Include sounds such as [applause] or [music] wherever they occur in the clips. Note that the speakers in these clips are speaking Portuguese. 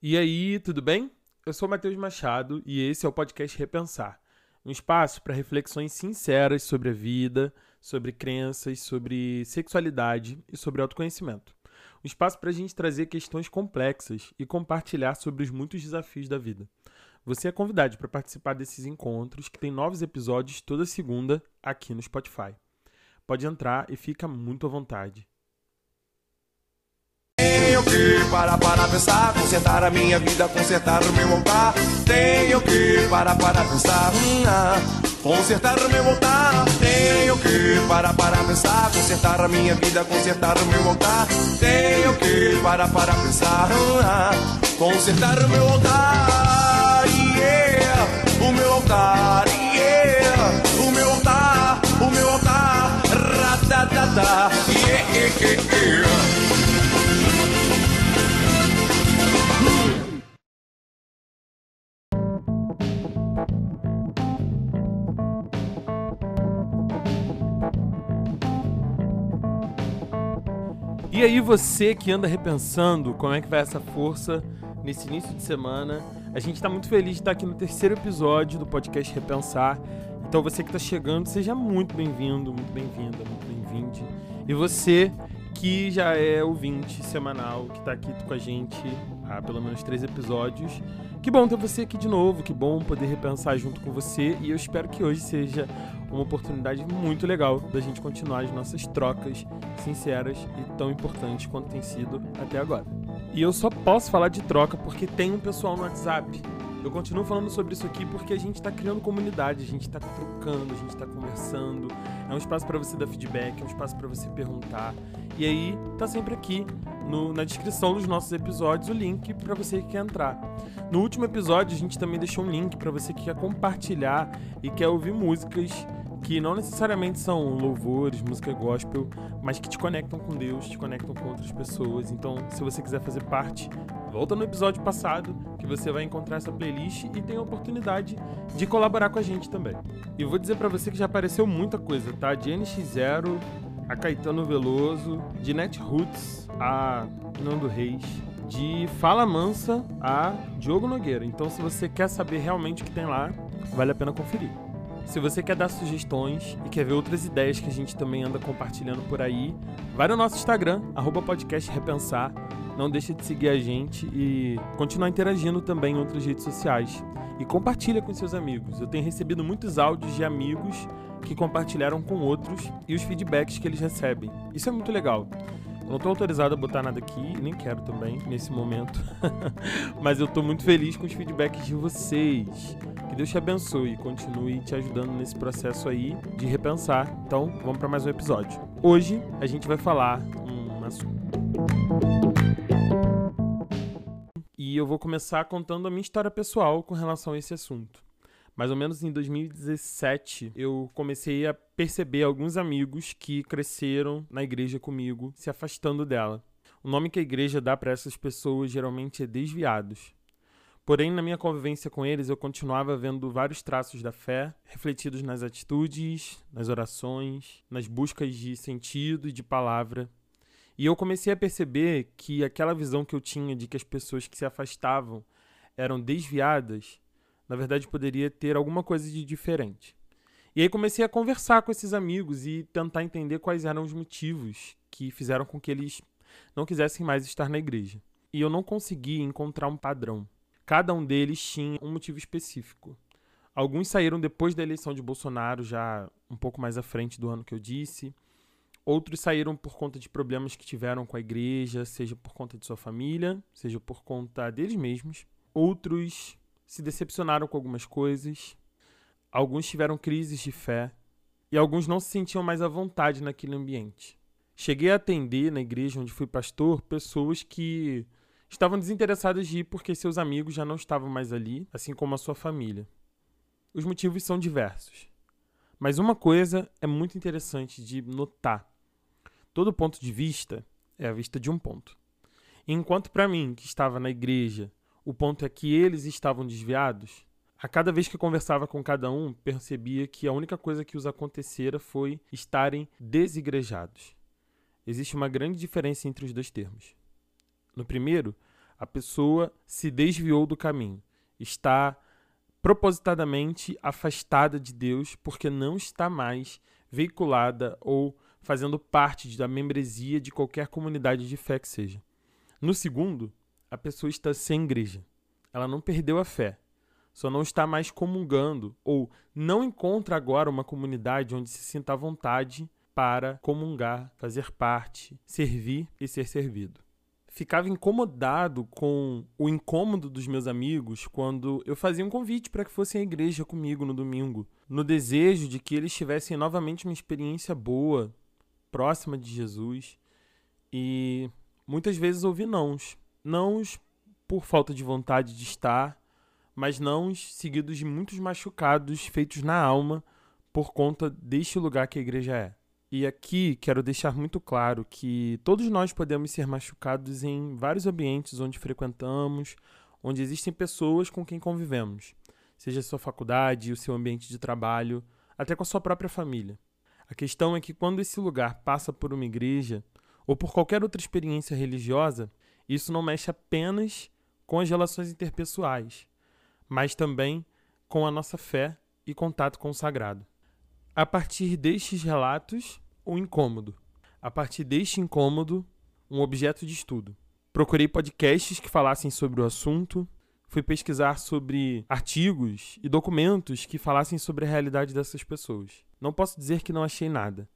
E aí, tudo bem? Eu sou Matheus Machado e esse é o podcast Repensar um espaço para reflexões sinceras sobre a vida, sobre crenças, sobre sexualidade e sobre autoconhecimento. Um espaço para a gente trazer questões complexas e compartilhar sobre os muitos desafios da vida. Você é convidado para participar desses encontros, que tem novos episódios toda segunda aqui no Spotify. Pode entrar e fica muito à vontade. Que parar para pensar, consertar a minha vida, consertar o meu altar. Tenho que parar para pensar, hum, ah, consertar o meu altar. Tenho que parar para pensar, consertar a minha vida, consertar o meu altar. Tenho que parar para pensar, hum, ah, consertar o meu altar. Yeah, o meu altar, yeah, o meu altar, o meu altar. Ratatata, yeah, yeah, yeah. E aí você que anda repensando como é que vai essa força nesse início de semana, a gente está muito feliz de estar aqui no terceiro episódio do podcast Repensar. Então você que está chegando, seja muito bem-vindo, muito bem-vinda, muito bem-vinde. E você que já é ouvinte semanal, que está aqui com a gente há pelo menos três episódios. Que bom ter você aqui de novo, que bom poder repensar junto com você e eu espero que hoje seja uma oportunidade muito legal da gente continuar as nossas trocas sinceras e tão importantes quanto tem sido até agora. E eu só posso falar de troca porque tem um pessoal no WhatsApp. Eu continuo falando sobre isso aqui porque a gente está criando comunidade, a gente está trocando, a gente está conversando. É um espaço para você dar feedback, é um espaço para você perguntar. E aí tá sempre aqui no, na descrição dos nossos episódios o link para você que quer entrar. No último episódio a gente também deixou um link para você que quer compartilhar e quer ouvir músicas que não necessariamente são louvores, música gospel, mas que te conectam com Deus, te conectam com outras pessoas. Então, se você quiser fazer parte, volta no episódio passado que você vai encontrar essa playlist e tem a oportunidade de colaborar com a gente também. E vou dizer para você que já apareceu muita coisa, tá? De NX0 a Caetano Veloso, de Net Roots a Nando Reis, de Fala Mansa a Diogo Nogueira. Então, se você quer saber realmente o que tem lá, vale a pena conferir. Se você quer dar sugestões e quer ver outras ideias que a gente também anda compartilhando por aí, vai no nosso Instagram, @podcastrepensar. Não deixe de seguir a gente e continuar interagindo também em outras redes sociais. E compartilha com seus amigos. Eu tenho recebido muitos áudios de amigos que compartilharam com outros e os feedbacks que eles recebem. Isso é muito legal. Não estou autorizado a botar nada aqui, nem quero também nesse momento. [laughs] Mas eu estou muito feliz com os feedbacks de vocês. Que Deus te abençoe e continue te ajudando nesse processo aí de repensar. Então, vamos para mais um episódio. Hoje a gente vai falar um assunto. E eu vou começar contando a minha história pessoal com relação a esse assunto. Mais ou menos em 2017, eu comecei a perceber alguns amigos que cresceram na igreja comigo, se afastando dela. O nome que a igreja dá para essas pessoas geralmente é desviados. Porém, na minha convivência com eles, eu continuava vendo vários traços da fé refletidos nas atitudes, nas orações, nas buscas de sentido e de palavra. E eu comecei a perceber que aquela visão que eu tinha de que as pessoas que se afastavam eram desviadas na verdade poderia ter alguma coisa de diferente. E aí comecei a conversar com esses amigos e tentar entender quais eram os motivos que fizeram com que eles não quisessem mais estar na igreja. E eu não consegui encontrar um padrão. Cada um deles tinha um motivo específico. Alguns saíram depois da eleição de Bolsonaro, já um pouco mais à frente do ano que eu disse. Outros saíram por conta de problemas que tiveram com a igreja, seja por conta de sua família, seja por conta deles mesmos. Outros se decepcionaram com algumas coisas, alguns tiveram crises de fé e alguns não se sentiam mais à vontade naquele ambiente. Cheguei a atender na igreja onde fui pastor pessoas que estavam desinteressadas de ir porque seus amigos já não estavam mais ali, assim como a sua família. Os motivos são diversos. Mas uma coisa é muito interessante de notar. Todo ponto de vista é a vista de um ponto. Enquanto para mim, que estava na igreja, o ponto é que eles estavam desviados. A cada vez que conversava com cada um, percebia que a única coisa que os acontecera foi estarem desigrejados. Existe uma grande diferença entre os dois termos. No primeiro, A pessoa se desviou do caminho, está propositadamente afastada de Deus porque não está mais veiculada ou fazendo parte da membresia de qualquer comunidade de fé que seja. No segundo, a pessoa está sem igreja. Ela não perdeu a fé, só não está mais comungando ou não encontra agora uma comunidade onde se sinta à vontade para comungar, fazer parte, servir e ser servido. Ficava incomodado com o incômodo dos meus amigos quando eu fazia um convite para que fossem à igreja comigo no domingo, no desejo de que eles tivessem novamente uma experiência boa, próxima de Jesus. E muitas vezes ouvi nãos. Nãos por falta de vontade de estar, mas nãos seguidos de muitos machucados feitos na alma por conta deste lugar que a igreja é. E aqui quero deixar muito claro que todos nós podemos ser machucados em vários ambientes onde frequentamos, onde existem pessoas com quem convivemos, seja a sua faculdade, o seu ambiente de trabalho, até com a sua própria família. A questão é que quando esse lugar passa por uma igreja ou por qualquer outra experiência religiosa, isso não mexe apenas com as relações interpessoais, mas também com a nossa fé e contato com o sagrado. A partir destes relatos, o um incômodo. A partir deste incômodo, um objeto de estudo. Procurei podcasts que falassem sobre o assunto, fui pesquisar sobre artigos e documentos que falassem sobre a realidade dessas pessoas. Não posso dizer que não achei nada,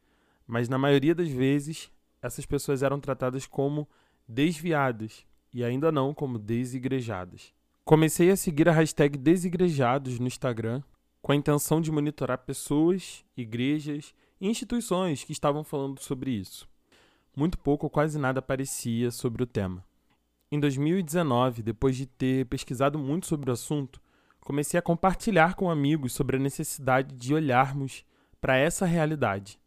mas na maioria das vezes essas pessoas eram tratadas como desviadas e ainda não como desigrejadas. Comecei a seguir a hashtag desigrejados no Instagram com a intenção de monitorar pessoas, igrejas e instituições que estavam falando sobre isso. Muito pouco ou quase nada aparecia sobre o tema. Em 2019, depois de ter pesquisado muito sobre o assunto, comecei a compartilhar com amigos sobre a necessidade de olharmos para essa realidade.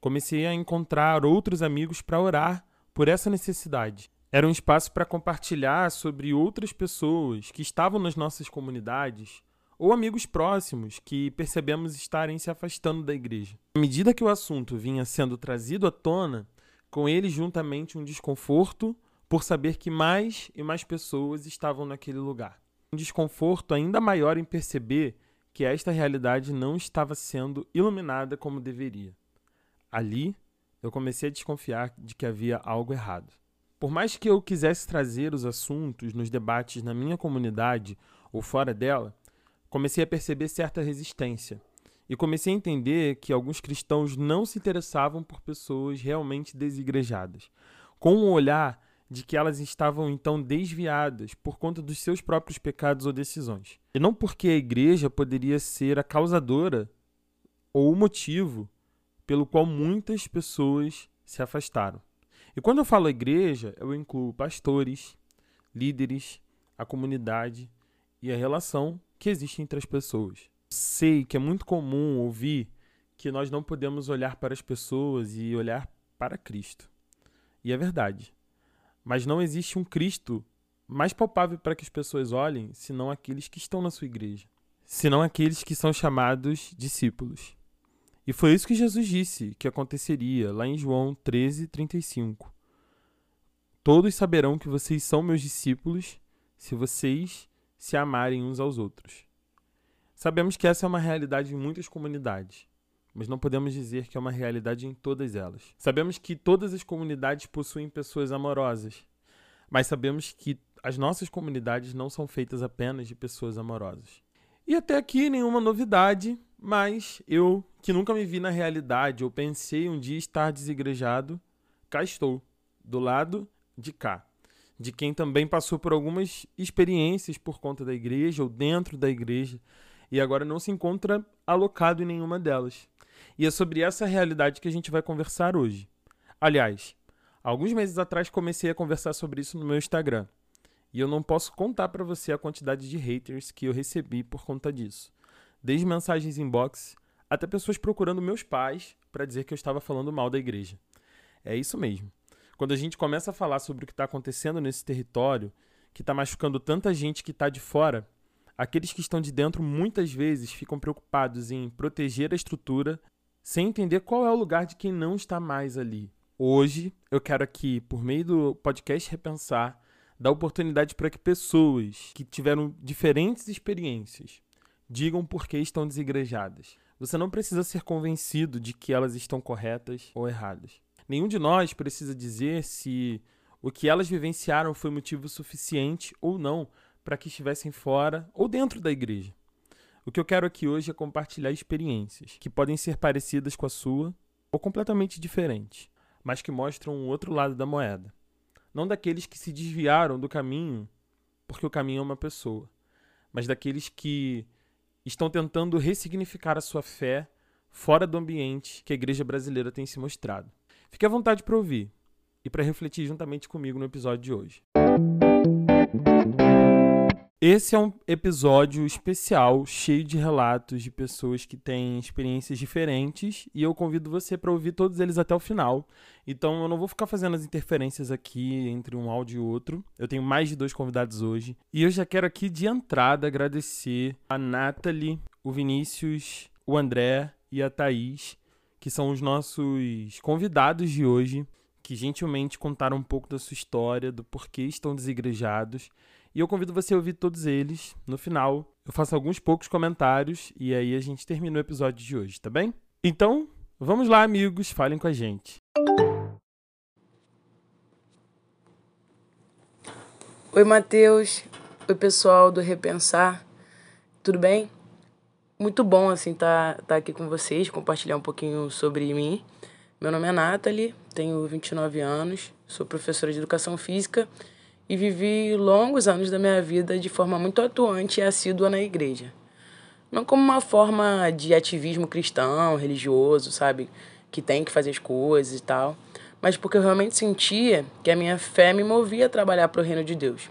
Comecei a encontrar outros amigos para orar por essa necessidade. Era um espaço para compartilhar sobre outras pessoas que estavam nas nossas comunidades ou amigos próximos que percebemos estarem se afastando da igreja. À medida que o assunto vinha sendo trazido à tona, com ele juntamente um desconforto por saber que mais e mais pessoas estavam naquele lugar. Um desconforto ainda maior em perceber que esta realidade não estava sendo iluminada como deveria. Ali, eu comecei a desconfiar de que havia algo errado. Por mais que eu quisesse trazer os assuntos nos debates na minha comunidade ou fora dela, comecei a perceber certa resistência e comecei a entender que alguns cristãos não se interessavam por pessoas realmente desigrejadas, com um olhar de que elas estavam então desviadas por conta dos seus próprios pecados ou decisões. E não porque a igreja poderia ser a causadora ou o motivo pelo qual muitas pessoas se afastaram. E quando eu falo igreja, eu incluo pastores, líderes, a comunidade e a relação que existe entre as pessoas. Sei que é muito comum ouvir que nós não podemos olhar para as pessoas e olhar para Cristo. E é verdade. Mas não existe um Cristo mais palpável para que as pessoas olhem senão aqueles que estão na sua igreja, senão aqueles que são chamados discípulos. E foi isso que Jesus disse que aconteceria lá em João 13, 35. Todos saberão que vocês são meus discípulos se vocês se amarem uns aos outros. Sabemos que essa é uma realidade em muitas comunidades, mas não podemos dizer que é uma realidade em todas elas. Sabemos que todas as comunidades possuem pessoas amorosas, mas sabemos que as nossas comunidades não são feitas apenas de pessoas amorosas. E até aqui nenhuma novidade, mas eu, que nunca me vi na realidade ou pensei um dia estar desigrejado, cá estou, do lado de cá de quem também passou por algumas experiências por conta da igreja ou dentro da igreja e agora não se encontra alocado em nenhuma delas. E é sobre essa realidade que a gente vai conversar hoje. Aliás, alguns meses atrás comecei a conversar sobre isso no meu Instagram. E eu não posso contar para você a quantidade de haters que eu recebi por conta disso. Desde mensagens inbox até pessoas procurando meus pais para dizer que eu estava falando mal da igreja. É isso mesmo. Quando a gente começa a falar sobre o que está acontecendo nesse território, que está machucando tanta gente que está de fora, aqueles que estão de dentro muitas vezes ficam preocupados em proteger a estrutura sem entender qual é o lugar de quem não está mais ali. Hoje, eu quero aqui, por meio do podcast Repensar, dá oportunidade para que pessoas que tiveram diferentes experiências digam por que estão desigrejadas. Você não precisa ser convencido de que elas estão corretas ou erradas. Nenhum de nós precisa dizer se o que elas vivenciaram foi motivo suficiente ou não para que estivessem fora ou dentro da igreja. O que eu quero aqui hoje é compartilhar experiências que podem ser parecidas com a sua ou completamente diferentes, mas que mostram o outro lado da moeda. Não daqueles que se desviaram do caminho porque o caminho é uma pessoa, mas daqueles que estão tentando ressignificar a sua fé fora do ambiente que a igreja brasileira tem se mostrado. Fique à vontade para ouvir e para refletir juntamente comigo no episódio de hoje. Esse é um episódio especial, cheio de relatos de pessoas que têm experiências diferentes e eu convido você para ouvir todos eles até o final. Então eu não vou ficar fazendo as interferências aqui entre um áudio e outro. Eu tenho mais de dois convidados hoje e eu já quero aqui de entrada agradecer a Nathalie, o Vinícius, o André e a Thaís, que são os nossos convidados de hoje, que gentilmente contaram um pouco da sua história, do porquê estão desigrejados e eu convido você a ouvir todos eles. No final, eu faço alguns poucos comentários e aí a gente termina o episódio de hoje, tá bem? Então, vamos lá, amigos, falem com a gente. Oi, Matheus. Oi, pessoal do Repensar. Tudo bem? Muito bom, assim, estar tá, tá aqui com vocês, compartilhar um pouquinho sobre mim. Meu nome é Nathalie, tenho 29 anos, sou professora de Educação Física e vivi longos anos da minha vida de forma muito atuante e assídua na igreja. Não como uma forma de ativismo cristão, religioso, sabe? Que tem que fazer as coisas e tal, mas porque eu realmente sentia que a minha fé me movia a trabalhar para o reino de Deus.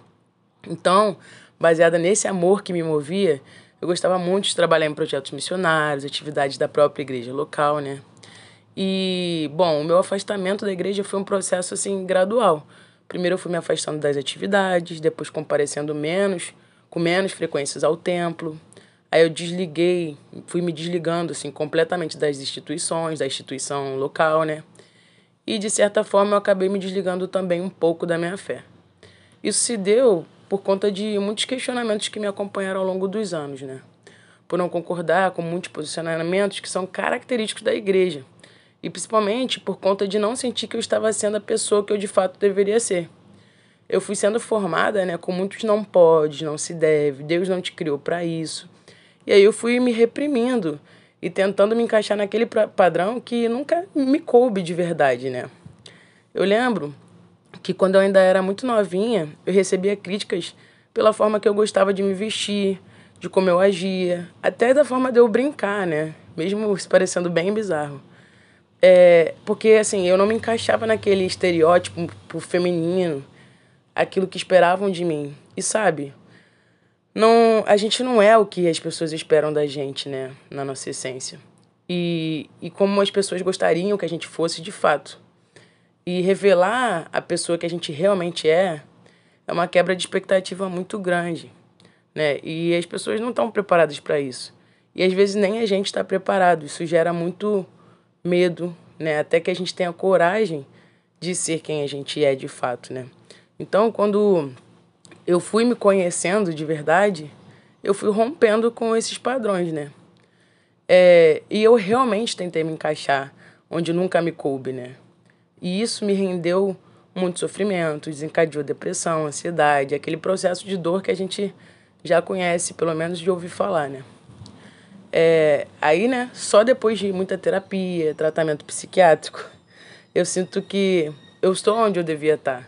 Então, baseada nesse amor que me movia, eu gostava muito de trabalhar em projetos missionários, atividades da própria igreja local, né? E, bom, o meu afastamento da igreja foi um processo assim gradual Primeiro eu fui me afastando das atividades, depois comparecendo menos, com menos frequências ao templo. Aí eu desliguei, fui me desligando assim completamente das instituições, da instituição local, né? E de certa forma eu acabei me desligando também um pouco da minha fé. Isso se deu por conta de muitos questionamentos que me acompanharam ao longo dos anos, né? Por não concordar com muitos posicionamentos que são característicos da igreja e principalmente por conta de não sentir que eu estava sendo a pessoa que eu de fato deveria ser. Eu fui sendo formada, né, com muitos não pode, não se deve, Deus não te criou para isso. E aí eu fui me reprimindo e tentando me encaixar naquele padrão que nunca me coube de verdade, né? Eu lembro que quando eu ainda era muito novinha, eu recebia críticas pela forma que eu gostava de me vestir, de como eu agia, até da forma de eu brincar, né? Mesmo parecendo bem bizarro. É, porque, assim, eu não me encaixava naquele estereótipo pro feminino, aquilo que esperavam de mim. E sabe, não, a gente não é o que as pessoas esperam da gente, né, na nossa essência. E, e como as pessoas gostariam que a gente fosse de fato. E revelar a pessoa que a gente realmente é é uma quebra de expectativa muito grande, né? E as pessoas não estão preparadas para isso. E às vezes nem a gente está preparado. Isso gera muito medo, né? Até que a gente tenha coragem de ser quem a gente é de fato, né? Então, quando eu fui me conhecendo de verdade, eu fui rompendo com esses padrões, né? É, e eu realmente tentei me encaixar onde nunca me coube, né? E isso me rendeu muito sofrimento, desencadeou depressão, ansiedade, aquele processo de dor que a gente já conhece, pelo menos de ouvir falar, né? É, aí, né, só depois de muita terapia, tratamento psiquiátrico, eu sinto que eu estou onde eu devia estar.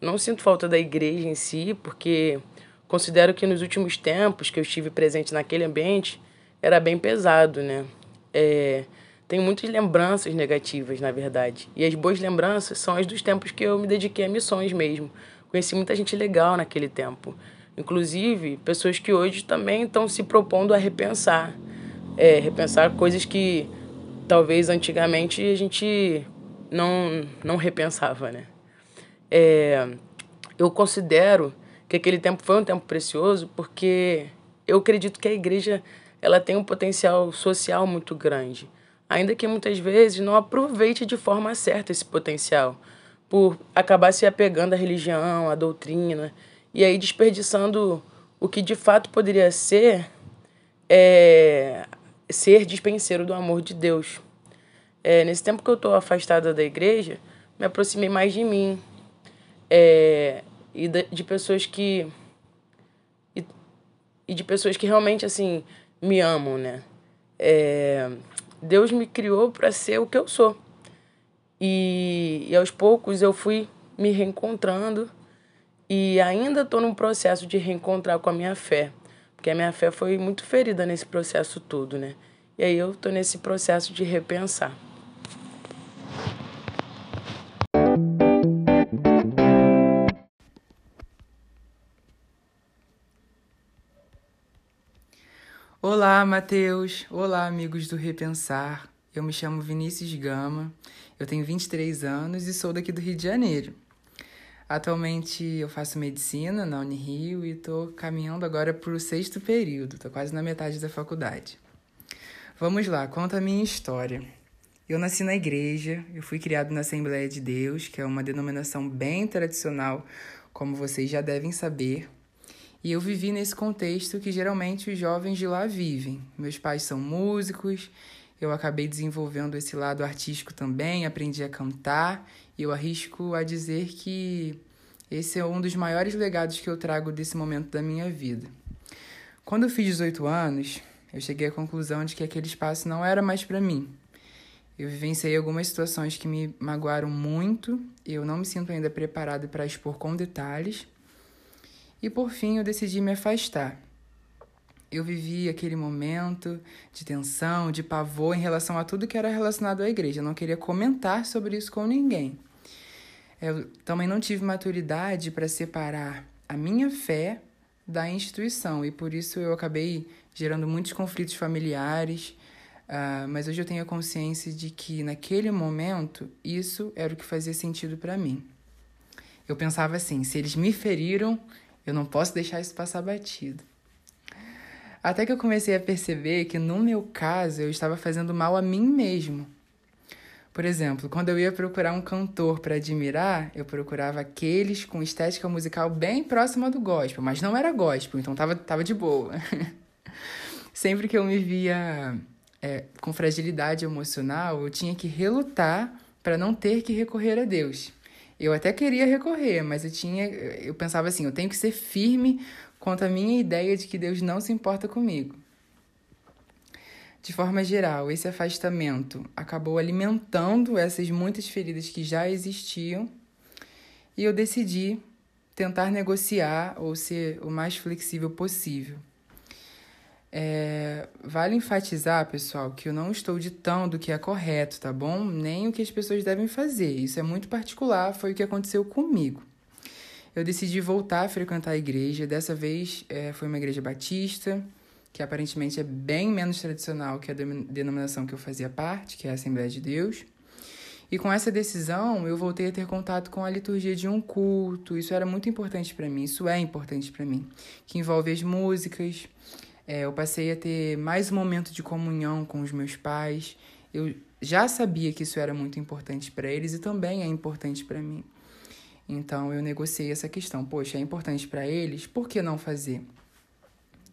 Não sinto falta da igreja em si, porque considero que nos últimos tempos que eu estive presente naquele ambiente era bem pesado, né? É, tem muitas lembranças negativas, na verdade. E as boas lembranças são as dos tempos que eu me dediquei a missões mesmo. Conheci muita gente legal naquele tempo. Inclusive, pessoas que hoje também estão se propondo a repensar é, repensar coisas que talvez antigamente a gente não, não repensava, né? É, eu considero que aquele tempo foi um tempo precioso porque eu acredito que a igreja ela tem um potencial social muito grande, ainda que muitas vezes não aproveite de forma certa esse potencial, por acabar se apegando à religião, à doutrina, e aí desperdiçando o que de fato poderia ser é, ser dispenseiro do amor de Deus. É, nesse tempo que eu estou afastada da igreja, me aproximei mais de mim é, e de, pessoas que e, e, de pessoas que realmente assim me amam, né? É, Deus me criou para ser o que eu sou e, e aos poucos eu fui me reencontrando e ainda estou num processo de reencontrar com a minha fé, porque a minha fé foi muito ferida nesse processo todo, né? E aí eu estou nesse processo de repensar. Olá, Matheus. Olá, amigos do Repensar. Eu me chamo Vinícius Gama, eu tenho 23 anos e sou daqui do Rio de Janeiro. Atualmente eu faço medicina na Unirio e estou caminhando agora para o sexto período, estou quase na metade da faculdade. Vamos lá, conta a minha história. Eu nasci na igreja, eu fui criado na Assembleia de Deus, que é uma denominação bem tradicional, como vocês já devem saber. E eu vivi nesse contexto que geralmente os jovens de lá vivem. Meus pais são músicos, eu acabei desenvolvendo esse lado artístico também, aprendi a cantar e eu arrisco a dizer que esse é um dos maiores legados que eu trago desse momento da minha vida. Quando eu fiz 18 anos, eu cheguei à conclusão de que aquele espaço não era mais para mim. Eu vivenciei algumas situações que me magoaram muito, eu não me sinto ainda preparado para expor com detalhes. E por fim, eu decidi me afastar. Eu vivi aquele momento de tensão, de pavor em relação a tudo que era relacionado à igreja. Eu não queria comentar sobre isso com ninguém. Eu também não tive maturidade para separar a minha fé da instituição e por isso eu acabei gerando muitos conflitos familiares. Uh, mas hoje eu tenho a consciência de que naquele momento isso era o que fazia sentido para mim. Eu pensava assim: se eles me feriram, eu não posso deixar isso passar batido. Até que eu comecei a perceber que no meu caso eu estava fazendo mal a mim mesmo. Por exemplo, quando eu ia procurar um cantor para admirar, eu procurava aqueles com estética musical bem próxima do gospel, mas não era gospel, então tava, tava de boa. [laughs] Sempre que eu me via é, com fragilidade emocional, eu tinha que relutar para não ter que recorrer a Deus. Eu até queria recorrer, mas eu tinha, eu pensava assim, eu tenho que ser firme quanto à minha ideia de que Deus não se importa comigo. De forma geral, esse afastamento acabou alimentando essas muitas feridas que já existiam e eu decidi tentar negociar ou ser o mais flexível possível. É, vale enfatizar, pessoal, que eu não estou ditando o que é correto, tá bom? Nem o que as pessoas devem fazer. Isso é muito particular, foi o que aconteceu comigo eu decidi voltar a frequentar a igreja. Dessa vez é, foi uma igreja batista, que aparentemente é bem menos tradicional que a denominação que eu fazia parte, que é a Assembleia de Deus. E com essa decisão, eu voltei a ter contato com a liturgia de um culto. Isso era muito importante para mim, isso é importante para mim, que envolve as músicas. É, eu passei a ter mais um momento de comunhão com os meus pais. Eu já sabia que isso era muito importante para eles e também é importante para mim. Então eu negociei essa questão. Poxa, é importante para eles, por que não fazer?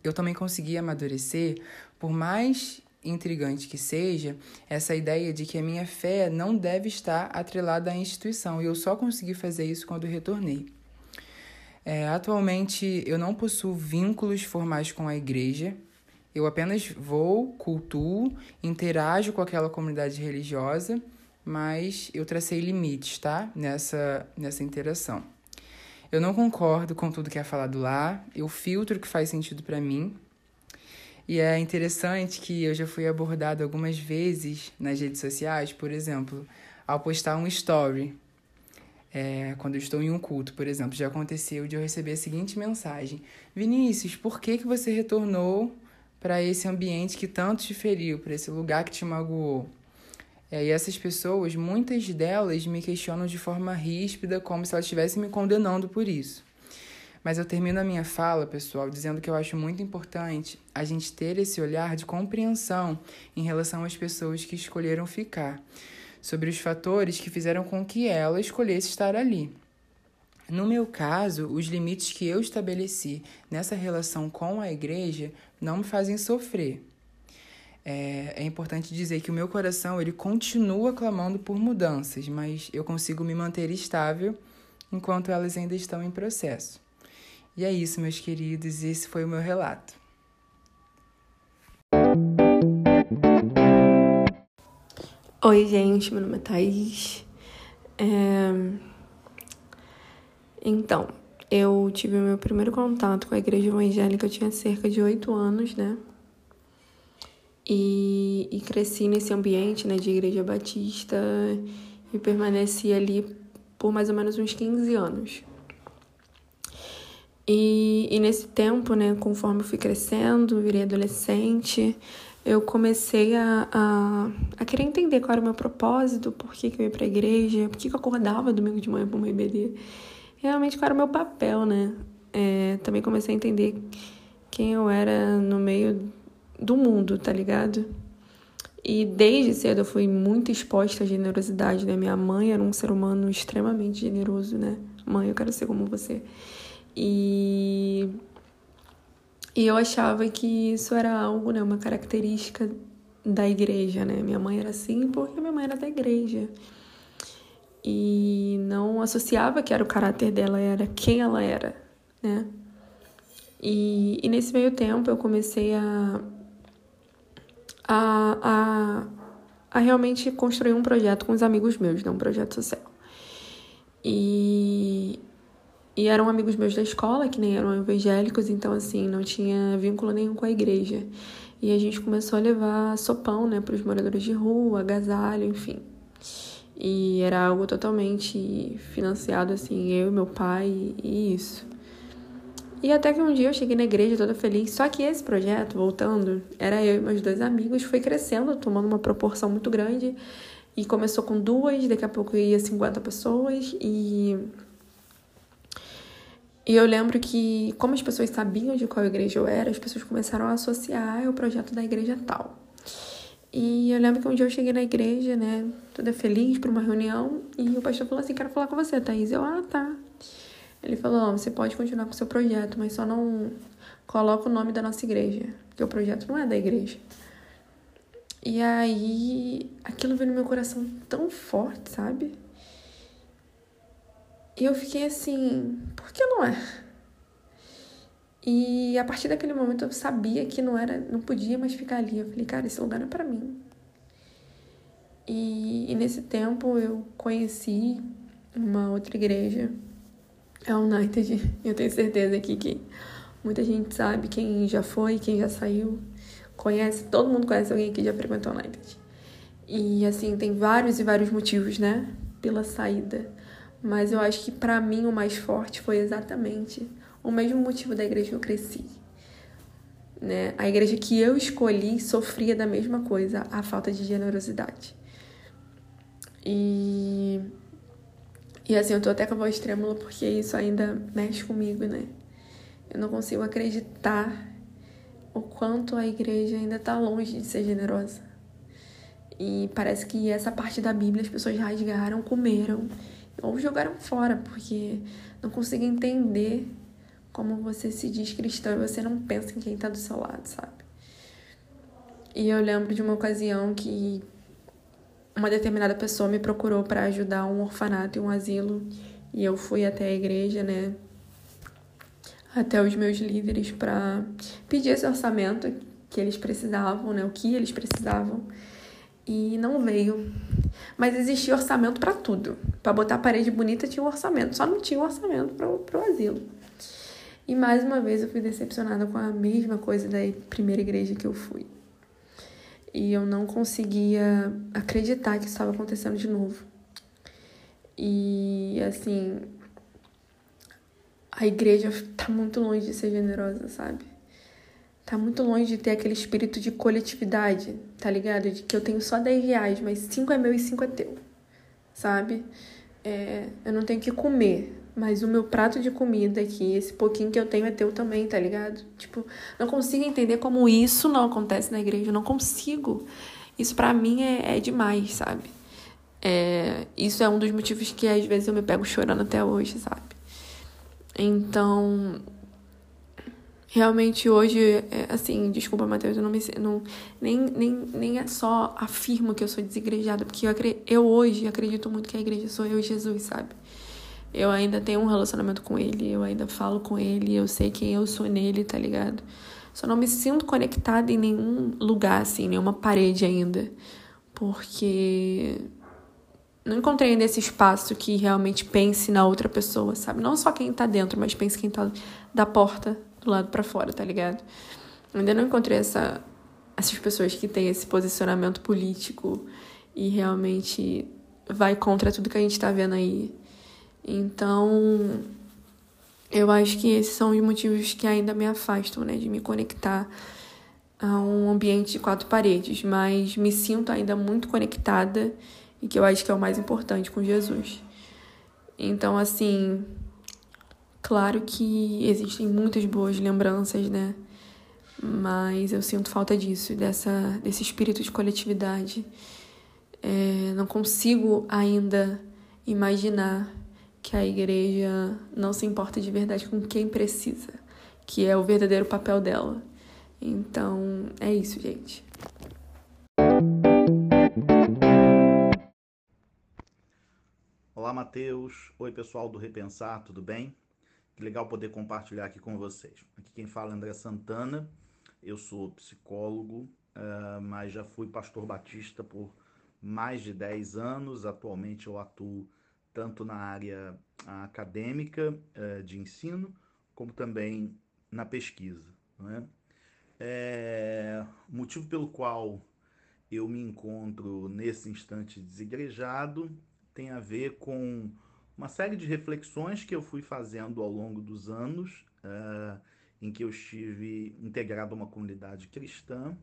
Eu também consegui amadurecer, por mais intrigante que seja, essa ideia de que a minha fé não deve estar atrelada à instituição. E eu só consegui fazer isso quando retornei. É, atualmente eu não possuo vínculos formais com a igreja. Eu apenas vou, cultuo, interajo com aquela comunidade religiosa mas eu tracei limites, tá? Nessa, nessa interação. Eu não concordo com tudo que é falado lá, eu filtro o que faz sentido para mim. E é interessante que eu já fui abordado algumas vezes nas redes sociais, por exemplo, ao postar um story. É, quando eu estou em um culto, por exemplo, já aconteceu de eu receber a seguinte mensagem: Vinícius, por que, que você retornou para esse ambiente que tanto te feriu, para esse lugar que te magoou? É, e essas pessoas, muitas delas me questionam de forma ríspida, como se elas estivessem me condenando por isso. Mas eu termino a minha fala, pessoal, dizendo que eu acho muito importante a gente ter esse olhar de compreensão em relação às pessoas que escolheram ficar. sobre os fatores que fizeram com que ela escolhesse estar ali. No meu caso, os limites que eu estabeleci nessa relação com a igreja não me fazem sofrer. É, é, importante dizer que o meu coração ele continua clamando por mudanças, mas eu consigo me manter estável enquanto elas ainda estão em processo. E é isso, meus queridos, esse foi o meu relato. Oi, gente, meu nome é Thaís. É... Então, eu tive o meu primeiro contato com a igreja evangélica, eu tinha cerca de oito anos, né? E, e cresci nesse ambiente, né, de igreja batista e permaneci ali por mais ou menos uns 15 anos. E, e nesse tempo, né, conforme eu fui crescendo, virei adolescente, eu comecei a, a, a, querer entender qual era o meu propósito, por que, que eu ia pra igreja, por que, que eu acordava domingo de manhã pra uma IBD realmente qual era o meu papel, né? É, também comecei a entender quem eu era no meio do mundo, tá ligado? E desde cedo eu fui muito exposta à generosidade, né? Minha mãe era um ser humano extremamente generoso, né? Mãe, eu quero ser como você. E e eu achava que isso era algo, né, uma característica da igreja, né? Minha mãe era assim porque minha mãe era da igreja e não associava que era o caráter dela, era quem ela era, né? E, e nesse meio tempo eu comecei a, a, a, a realmente construir um projeto com os amigos meus, né? um projeto social. E, e eram amigos meus da escola, que nem eram evangélicos, então assim, não tinha vínculo nenhum com a igreja. E a gente começou a levar sopão, né, para os moradores de rua, agasalho, enfim. E era algo totalmente financiado, assim, eu e meu pai e isso. E até que um dia eu cheguei na igreja toda feliz. Só que esse projeto, voltando, era eu e meus dois amigos, foi crescendo, tomando uma proporção muito grande. E começou com duas, daqui a pouco ia 50 pessoas. E. E eu lembro que, como as pessoas sabiam de qual igreja eu era, as pessoas começaram a associar o projeto da igreja tal. E eu lembro que um dia eu cheguei na igreja, né, toda feliz para uma reunião, e o pastor falou assim: Quero falar com você, Thaís. Eu, ah, tá. Ele falou: Você pode continuar com o seu projeto, mas só não coloca o nome da nossa igreja, porque o projeto não é da igreja. E aí, aquilo veio no meu coração tão forte, sabe? E eu fiquei assim: Por que não é? E a partir daquele momento eu sabia que não era, não podia mais ficar ali. Eu falei, cara, esse lugar não é para mim. E, e, nesse tempo eu conheci uma outra igreja, a United. Eu tenho certeza aqui que muita gente sabe, quem já foi, quem já saiu, conhece, todo mundo conhece alguém que já frequentou a United. E assim, tem vários e vários motivos, né, pela saída. Mas eu acho que para mim o mais forte foi exatamente o mesmo motivo da igreja que eu cresci. Né? A igreja que eu escolhi sofria da mesma coisa, a falta de generosidade. E, e assim, eu tô até com a voz trêmula porque isso ainda mexe comigo, né? Eu não consigo acreditar o quanto a igreja ainda tá longe de ser generosa. E parece que essa parte da Bíblia as pessoas rasgaram, comeram ou jogaram fora, porque não consigo entender como você se diz cristão e você não pensa em quem está do seu lado, sabe? E eu lembro de uma ocasião que uma determinada pessoa me procurou para ajudar um orfanato e um asilo e eu fui até a igreja, né? Até os meus líderes para pedir esse orçamento que eles precisavam, né? O que eles precisavam. E não veio. Mas existia orçamento para tudo. Para botar a parede bonita tinha um orçamento, só não tinha um orçamento para o asilo. E mais uma vez eu fui decepcionada com a mesma coisa da primeira igreja que eu fui. E eu não conseguia acreditar que isso estava acontecendo de novo. E assim, a igreja tá muito longe de ser generosa, sabe? Tá muito longe de ter aquele espírito de coletividade, tá ligado? De que eu tenho só 10 reais, mas 5 é meu e 5 é teu, sabe? É, eu não tenho que comer, mas o meu prato de comida aqui, esse pouquinho que eu tenho é teu também, tá ligado? Tipo, não consigo entender como isso não acontece na igreja, eu não consigo. Isso para mim é, é demais, sabe? É, isso é um dos motivos que às vezes eu me pego chorando até hoje, sabe? Então, realmente hoje, é, assim, desculpa, Matheus, eu não me não, nem, nem, nem é só afirmo que eu sou desigrejada, porque eu, eu hoje acredito muito que a igreja sou eu e Jesus, sabe? Eu ainda tenho um relacionamento com ele, eu ainda falo com ele, eu sei quem eu sou nele, tá ligado? Só não me sinto conectada em nenhum lugar, assim, nenhuma parede ainda. Porque não encontrei ainda esse espaço que realmente pense na outra pessoa, sabe? Não só quem tá dentro, mas pense quem tá da porta do lado para fora, tá ligado? Ainda não encontrei essa, essas pessoas que têm esse posicionamento político e realmente vai contra tudo que a gente tá vendo aí. Então, eu acho que esses são os motivos que ainda me afastam, né, de me conectar a um ambiente de quatro paredes, mas me sinto ainda muito conectada e que eu acho que é o mais importante com Jesus. Então, assim, claro que existem muitas boas lembranças, né? Mas eu sinto falta disso, dessa, desse espírito de coletividade. É, não consigo ainda imaginar que a igreja não se importa de verdade com quem precisa, que é o verdadeiro papel dela. Então, é isso, gente. Olá, Matheus. Oi, pessoal do Repensar, tudo bem? Que legal poder compartilhar aqui com vocês. Aqui quem fala é André Santana. Eu sou psicólogo, uh, mas já fui pastor batista por mais de 10 anos. Atualmente eu atuo tanto na área acadêmica eh, de ensino, como também na pesquisa. Né? É, motivo pelo qual eu me encontro nesse instante desigrejado tem a ver com uma série de reflexões que eu fui fazendo ao longo dos anos uh, em que eu estive integrado a uma comunidade cristã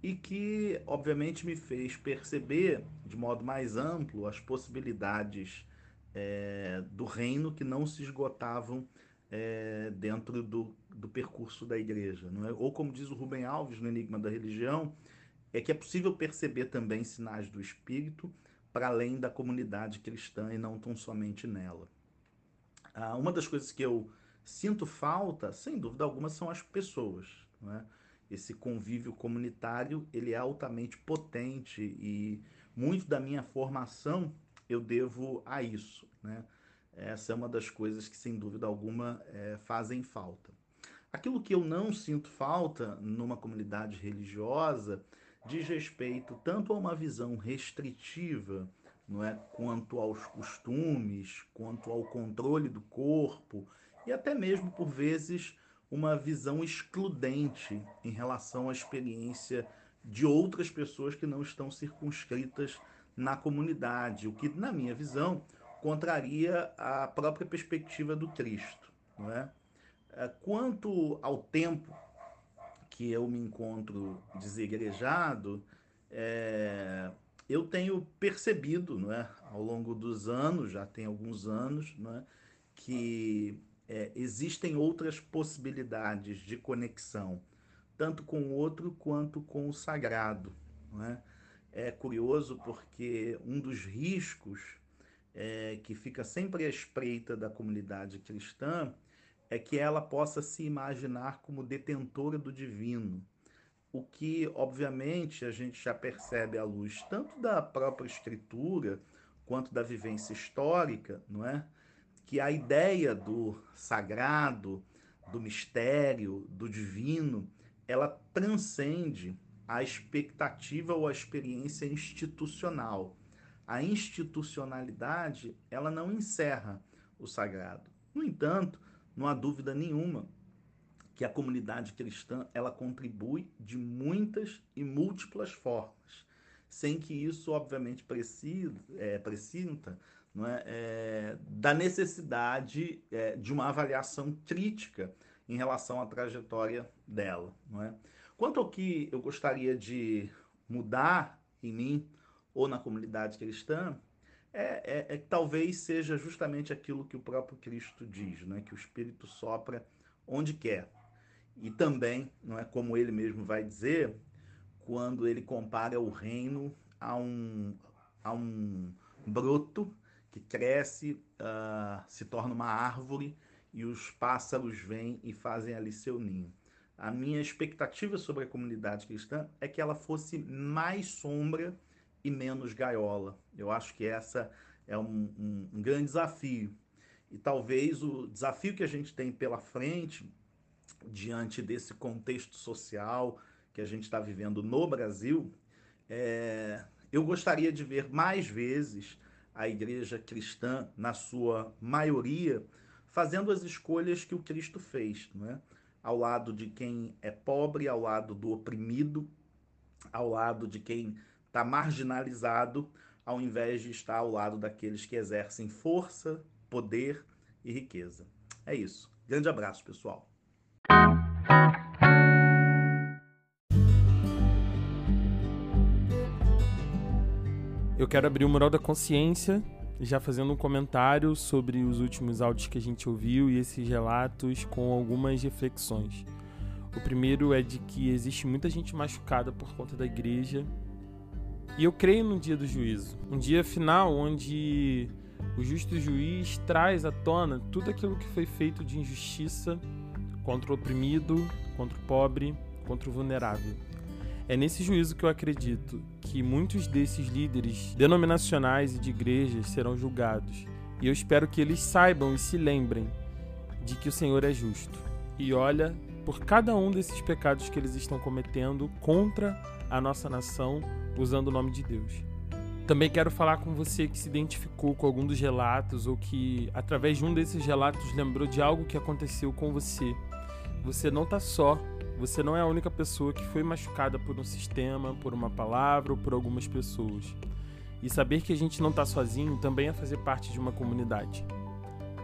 e que, obviamente, me fez perceber de modo mais amplo as possibilidades é, do reino que não se esgotavam é, dentro do, do percurso da igreja. Não é? Ou, como diz o Rubem Alves no Enigma da Religião, é que é possível perceber também sinais do Espírito para além da comunidade cristã e não tão somente nela. Ah, uma das coisas que eu sinto falta, sem dúvida alguma, são as pessoas. Não é? Esse convívio comunitário ele é altamente potente e muito da minha formação eu devo a isso. Né? Essa é uma das coisas que, sem dúvida alguma, é, fazem falta. Aquilo que eu não sinto falta numa comunidade religiosa diz respeito tanto a uma visão restritiva, não é, quanto aos costumes, quanto ao controle do corpo e até mesmo por vezes uma visão excludente em relação à experiência de outras pessoas que não estão circunscritas na comunidade, o que, na minha visão, contraria a própria perspectiva do Cristo. Não é? é? Quanto ao tempo que eu me encontro desegrejado, é, eu tenho percebido, não é, ao longo dos anos, já tem alguns anos, não é, que é, existem outras possibilidades de conexão, tanto com o outro quanto com o sagrado. Não é? É curioso porque um dos riscos é, que fica sempre à espreita da comunidade cristã é que ela possa se imaginar como detentora do divino, o que, obviamente, a gente já percebe à luz tanto da própria escritura quanto da vivência histórica, não é? Que a ideia do sagrado, do mistério, do divino, ela transcende a expectativa ou a experiência institucional. A institucionalidade, ela não encerra o sagrado. No entanto, não há dúvida nenhuma que a comunidade cristã ela contribui de muitas e múltiplas formas, sem que isso, obviamente, precisa, é, não é, é, da necessidade é, de uma avaliação crítica em relação à trajetória dela. Não é? Quanto ao que eu gostaria de mudar em mim ou na comunidade cristã, é, é, é, que talvez seja justamente aquilo que o próprio Cristo diz, né? que o Espírito sopra onde quer. E também, não é como ele mesmo vai dizer, quando ele compara o reino a um a um broto que cresce, uh, se torna uma árvore e os pássaros vêm e fazem ali seu ninho. A minha expectativa sobre a comunidade cristã é que ela fosse mais sombra e menos gaiola. Eu acho que essa é um, um, um grande desafio. E talvez o desafio que a gente tem pela frente, diante desse contexto social que a gente está vivendo no Brasil, é, eu gostaria de ver mais vezes a igreja cristã, na sua maioria, fazendo as escolhas que o Cristo fez, não é? Ao lado de quem é pobre, ao lado do oprimido, ao lado de quem está marginalizado, ao invés de estar ao lado daqueles que exercem força, poder e riqueza. É isso. Grande abraço, pessoal. Eu quero abrir o Mural da Consciência, já fazendo um comentário sobre os últimos áudios que a gente ouviu e esses relatos com algumas reflexões. O primeiro é de que existe muita gente machucada por conta da igreja. E eu creio no dia do juízo, um dia final onde o justo juiz traz à tona tudo aquilo que foi feito de injustiça contra o oprimido, contra o pobre, contra o vulnerável. É nesse juízo que eu acredito que muitos desses líderes denominacionais e de igrejas serão julgados. E eu espero que eles saibam e se lembrem de que o Senhor é justo e olha por cada um desses pecados que eles estão cometendo contra a nossa nação usando o nome de Deus. Também quero falar com você que se identificou com algum dos relatos ou que, através de um desses relatos, lembrou de algo que aconteceu com você. Você não está só você não é a única pessoa que foi machucada por um sistema, por uma palavra ou por algumas pessoas. E saber que a gente não está sozinho também é fazer parte de uma comunidade.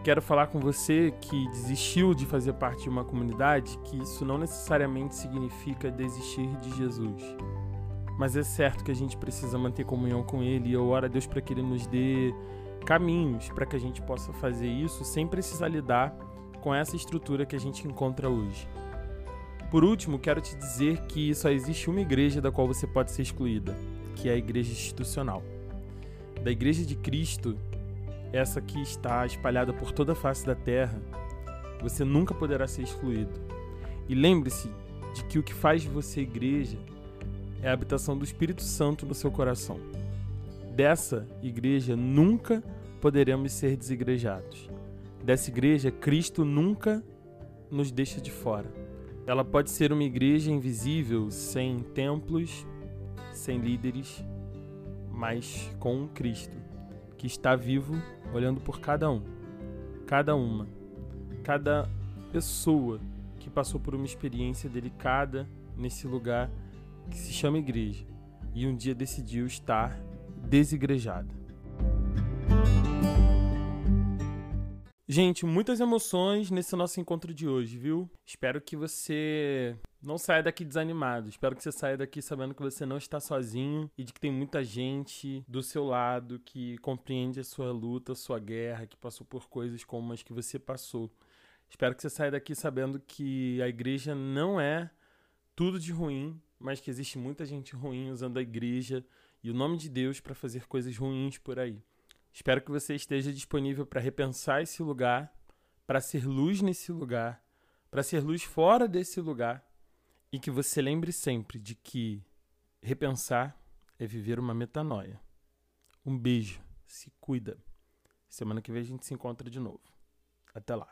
Quero falar com você que desistiu de fazer parte de uma comunidade, que isso não necessariamente significa desistir de Jesus. Mas é certo que a gente precisa manter comunhão com Ele e eu oro a Deus para que Ele nos dê caminhos para que a gente possa fazer isso sem precisar lidar com essa estrutura que a gente encontra hoje. Por último, quero te dizer que só existe uma igreja da qual você pode ser excluída, que é a igreja institucional. Da igreja de Cristo, essa que está espalhada por toda a face da terra, você nunca poderá ser excluído. E lembre-se de que o que faz de você igreja é a habitação do Espírito Santo no seu coração. Dessa igreja nunca poderemos ser desigrejados. Dessa igreja, Cristo nunca nos deixa de fora. Ela pode ser uma igreja invisível, sem templos, sem líderes, mas com um Cristo que está vivo, olhando por cada um, cada uma, cada pessoa que passou por uma experiência delicada nesse lugar que se chama igreja e um dia decidiu estar desigrejada. Gente, muitas emoções nesse nosso encontro de hoje, viu? Espero que você não saia daqui desanimado. Espero que você saia daqui sabendo que você não está sozinho e de que tem muita gente do seu lado que compreende a sua luta, a sua guerra, que passou por coisas como as que você passou. Espero que você saia daqui sabendo que a igreja não é tudo de ruim, mas que existe muita gente ruim usando a igreja e o nome de Deus para fazer coisas ruins por aí. Espero que você esteja disponível para repensar esse lugar, para ser luz nesse lugar, para ser luz fora desse lugar e que você lembre sempre de que repensar é viver uma metanoia. Um beijo, se cuida. Semana que vem a gente se encontra de novo. Até lá.